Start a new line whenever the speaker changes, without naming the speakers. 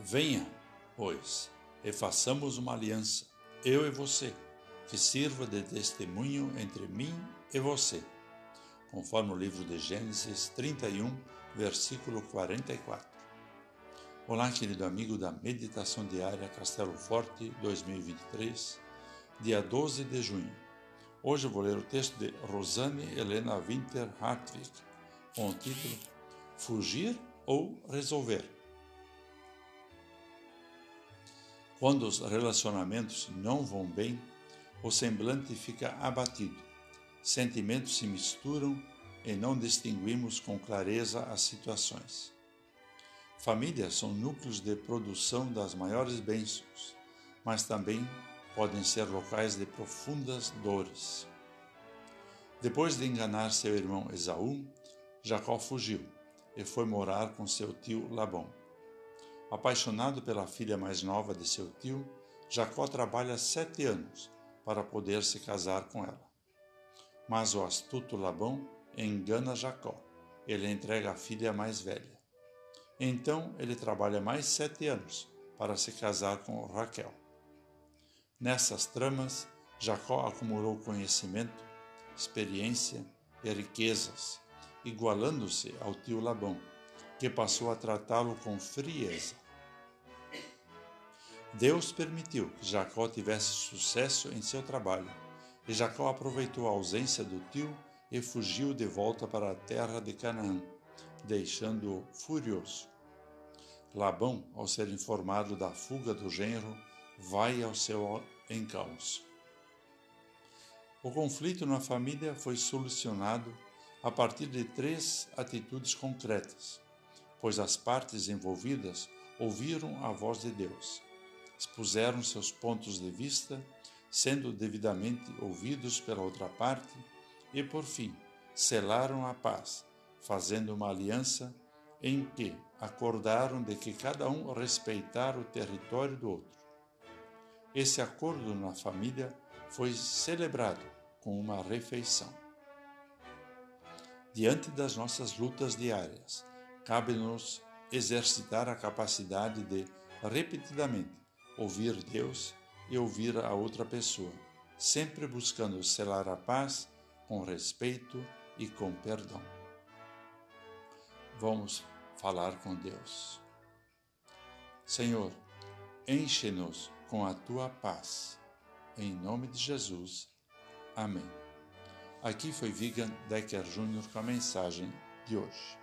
Venha, pois, e façamos uma aliança, eu e você, que sirva de testemunho entre mim e você, conforme o livro de Gênesis 31, versículo 44. Olá, querido amigo da Meditação Diária Castelo Forte 2023, dia 12 de junho. Hoje eu vou ler o texto de Rosane Helena Winter Hartwig, com o título Fugir ou Resolver. Quando os relacionamentos não vão bem, o semblante fica abatido, sentimentos se misturam e não distinguimos com clareza as situações. Famílias são núcleos de produção das maiores bênçãos, mas também podem ser locais de profundas dores. Depois de enganar seu irmão Esaú, Jacó fugiu e foi morar com seu tio Labão. Apaixonado pela filha mais nova de seu tio, Jacó trabalha sete anos para poder se casar com ela. Mas o astuto Labão engana Jacó. Ele entrega a filha mais velha. Então ele trabalha mais sete anos para se casar com Raquel. Nessas tramas, Jacó acumulou conhecimento, experiência e riquezas, igualando-se ao tio Labão que passou a tratá-lo com frieza. Deus permitiu que Jacó tivesse sucesso em seu trabalho, e Jacó aproveitou a ausência do tio e fugiu de volta para a terra de Canaã, deixando-o furioso. Labão, ao ser informado da fuga do genro, vai ao seu encalço. O conflito na família foi solucionado a partir de três atitudes concretas pois as partes envolvidas ouviram a voz de Deus, expuseram seus pontos de vista, sendo devidamente ouvidos pela outra parte, e por fim selaram a paz, fazendo uma aliança em que acordaram de que cada um respeitar o território do outro. Esse acordo na família foi celebrado com uma refeição. Diante das nossas lutas diárias, cabe-nos exercitar a capacidade de, repetidamente, ouvir Deus e ouvir a outra pessoa, sempre buscando selar a paz com respeito e com perdão. Vamos falar com Deus. Senhor, enche-nos com a tua paz. Em nome de Jesus. Amém. Aqui foi Vigan Decker Jr. com a mensagem de hoje.